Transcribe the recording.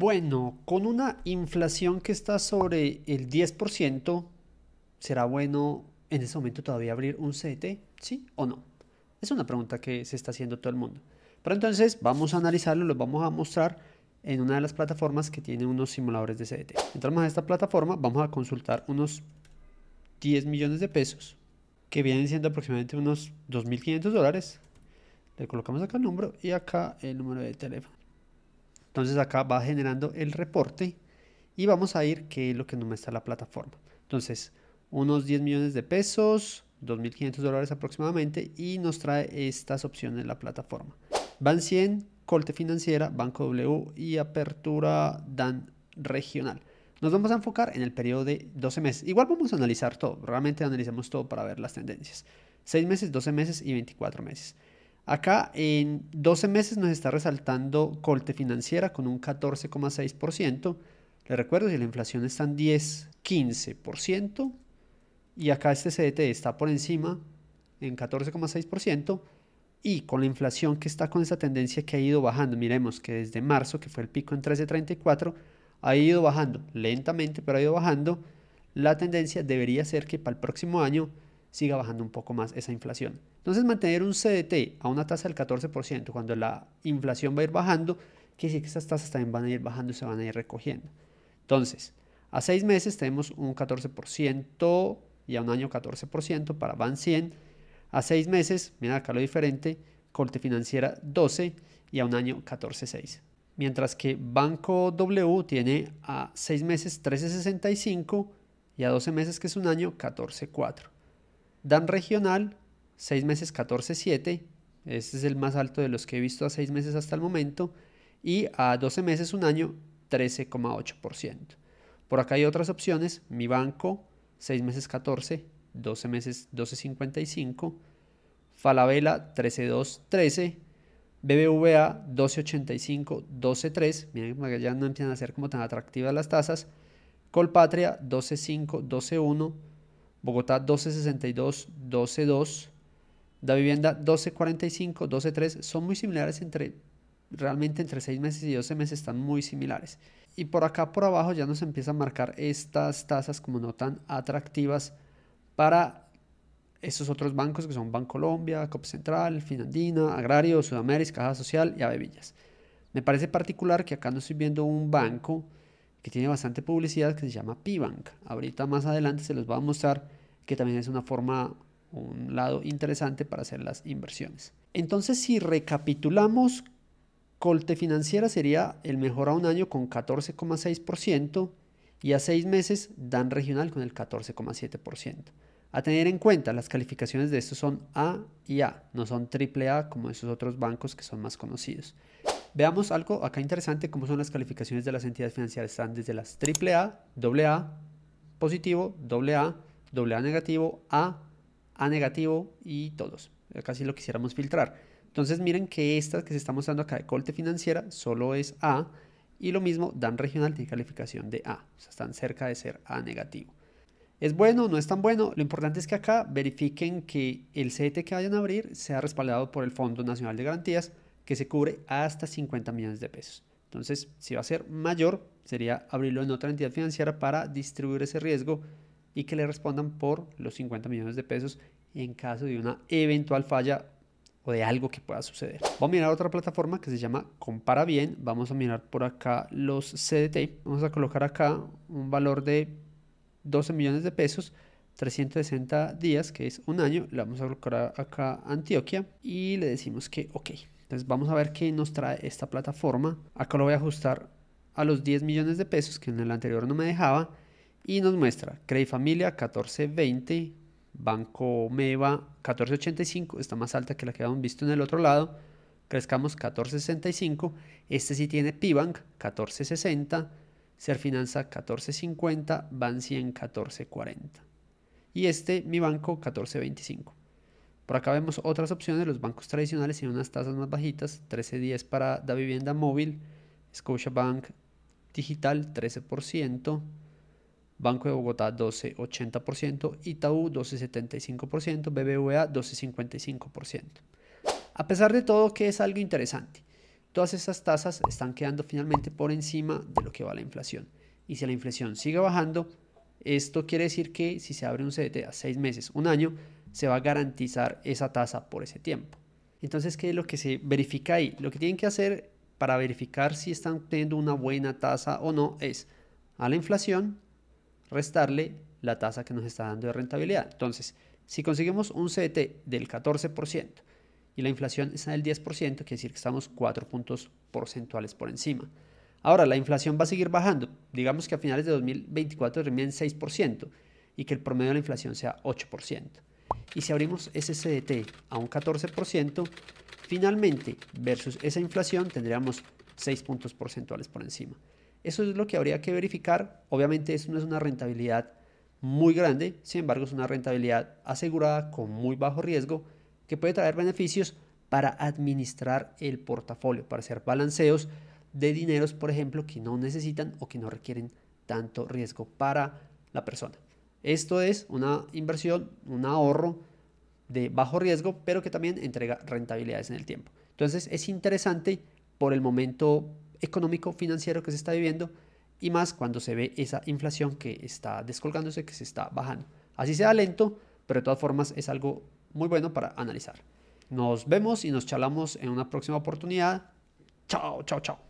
Bueno, con una inflación que está sobre el 10%, ¿será bueno en ese momento todavía abrir un CDT? ¿Sí o no? Es una pregunta que se está haciendo todo el mundo. Pero entonces vamos a analizarlo, lo vamos a mostrar en una de las plataformas que tiene unos simuladores de CDT. Entramos a esta plataforma, vamos a consultar unos 10 millones de pesos, que vienen siendo aproximadamente unos 2.500 dólares. Le colocamos acá el número y acá el número de teléfono. Entonces acá va generando el reporte y vamos a ir qué es lo que nos muestra la plataforma. Entonces, unos 10 millones de pesos, 2.500 dólares aproximadamente y nos trae estas opciones la plataforma. Van 100, Colte Financiera, Banco W y Apertura DAN Regional. Nos vamos a enfocar en el periodo de 12 meses. Igual vamos a analizar todo, realmente analizamos todo para ver las tendencias. 6 meses, 12 meses y 24 meses. Acá en 12 meses nos está resaltando Colte Financiera con un 14,6%. Les recuerdo, si la inflación está en 10, 15%, y acá este CDT está por encima en 14,6%, y con la inflación que está con esa tendencia que ha ido bajando, miremos que desde marzo, que fue el pico en 13.34, ha ido bajando lentamente, pero ha ido bajando, la tendencia debería ser que para el próximo año siga bajando un poco más esa inflación. Entonces mantener un CDT a una tasa del 14% cuando la inflación va a ir bajando, quiere decir que esas tasas también van a ir bajando y se van a ir recogiendo. Entonces, a seis meses tenemos un 14% y a un año 14% para BAN 100. A seis meses, mira acá lo diferente, corte financiera 12 y a un año 14.6. Mientras que Banco W tiene a seis meses 13.65 y a 12 meses, que es un año, 14.4. Dan regional, 6 meses 14.7, este es el más alto de los que he visto a 6 meses hasta el momento, y a 12 meses, un año, 13,8%. Por acá hay otras opciones, mi banco, 6 meses 14, 12 meses 12.55, Falabella 13.2, 13, BBVA 12.85, 12.3, miren ya no empiezan a ser como tan atractivas las tasas, Colpatria 12.5, 12.1, Bogotá 1262, 122, Da Vivienda 1245, 123, son muy similares entre, realmente entre 6 meses y 12 meses están muy similares. Y por acá por abajo ya nos empieza a marcar estas tasas como no tan atractivas para estos otros bancos que son Bancolombia, Cop Central, Finandina, Agrario, Sudamérica, Caja Social y Avevillas. Me parece particular que acá no estoy viendo un banco que tiene bastante publicidad que se llama Pibank. Ahorita más adelante se los voy a mostrar que también es una forma, un lado interesante para hacer las inversiones. Entonces, si recapitulamos, Colte Financiera sería el mejor a un año con 14,6% y a seis meses Dan Regional con el 14,7%. A tener en cuenta, las calificaciones de estos son A y A, no son AAA como esos otros bancos que son más conocidos. Veamos algo acá interesante, cómo son las calificaciones de las entidades financieras. Están desde las AAA, AA, positivo, AA, AA negativo, A, A negativo y todos. Sí lo quisiéramos filtrar. Entonces miren que esta que se está mostrando acá de Colte Financiera solo es A y lo mismo Dan Regional tiene calificación de A. O sea, están cerca de ser A negativo. ¿Es bueno? ¿No es tan bueno? Lo importante es que acá verifiquen que el CDT que vayan a abrir sea respaldado por el Fondo Nacional de Garantías que se cubre hasta 50 millones de pesos. Entonces, si va a ser mayor, sería abrirlo en otra entidad financiera para distribuir ese riesgo y que le respondan por los 50 millones de pesos en caso de una eventual falla o de algo que pueda suceder. Vamos a mirar otra plataforma que se llama Compara Bien. Vamos a mirar por acá los CDT. Vamos a colocar acá un valor de 12 millones de pesos. 360 días, que es un año, le vamos a colocar acá Antioquia y le decimos que ok. Entonces vamos a ver qué nos trae esta plataforma. Acá lo voy a ajustar a los 10 millones de pesos que en el anterior no me dejaba. Y nos muestra Credit Familia 1420, Banco Meva 1485, está más alta que la que habíamos visto en el otro lado. Crezcamos 1465, este sí tiene Pibank 1460, Serfinanza 1450, Ban 100 1440. Y este mi banco 1425. Por acá vemos otras opciones, los bancos tradicionales tienen unas tasas más bajitas, 13.10 para la vivienda móvil, Scotiabank digital 13%, Banco de Bogotá 12,80%, Itaú 12,75%, BBVA 12,55%. A pesar de todo, que es algo interesante? todas esas tasas están quedando finalmente por encima de lo que va la inflación. Y si la inflación sigue bajando, esto quiere decir que si se abre un CDT a seis meses, un año, se va a garantizar esa tasa por ese tiempo. Entonces, ¿qué es lo que se verifica ahí? Lo que tienen que hacer para verificar si están teniendo una buena tasa o no es a la inflación restarle la tasa que nos está dando de rentabilidad. Entonces, si conseguimos un CDT del 14% y la inflación está del 10%, quiere decir que estamos 4 puntos porcentuales por encima. Ahora, la inflación va a seguir bajando. Digamos que a finales de 2024 termine en 6% y que el promedio de la inflación sea 8%. Y si abrimos ese CDT a un 14%, finalmente, versus esa inflación, tendríamos 6 puntos porcentuales por encima. Eso es lo que habría que verificar. Obviamente, eso no es una rentabilidad muy grande, sin embargo, es una rentabilidad asegurada con muy bajo riesgo que puede traer beneficios para administrar el portafolio, para hacer balanceos de dineros, por ejemplo, que no necesitan o que no requieren tanto riesgo para la persona. Esto es una inversión, un ahorro de bajo riesgo, pero que también entrega rentabilidades en el tiempo. Entonces es interesante por el momento económico financiero que se está viviendo y más cuando se ve esa inflación que está descolgándose, que se está bajando. Así sea lento, pero de todas formas es algo muy bueno para analizar. Nos vemos y nos charlamos en una próxima oportunidad. Chao, chao, chao.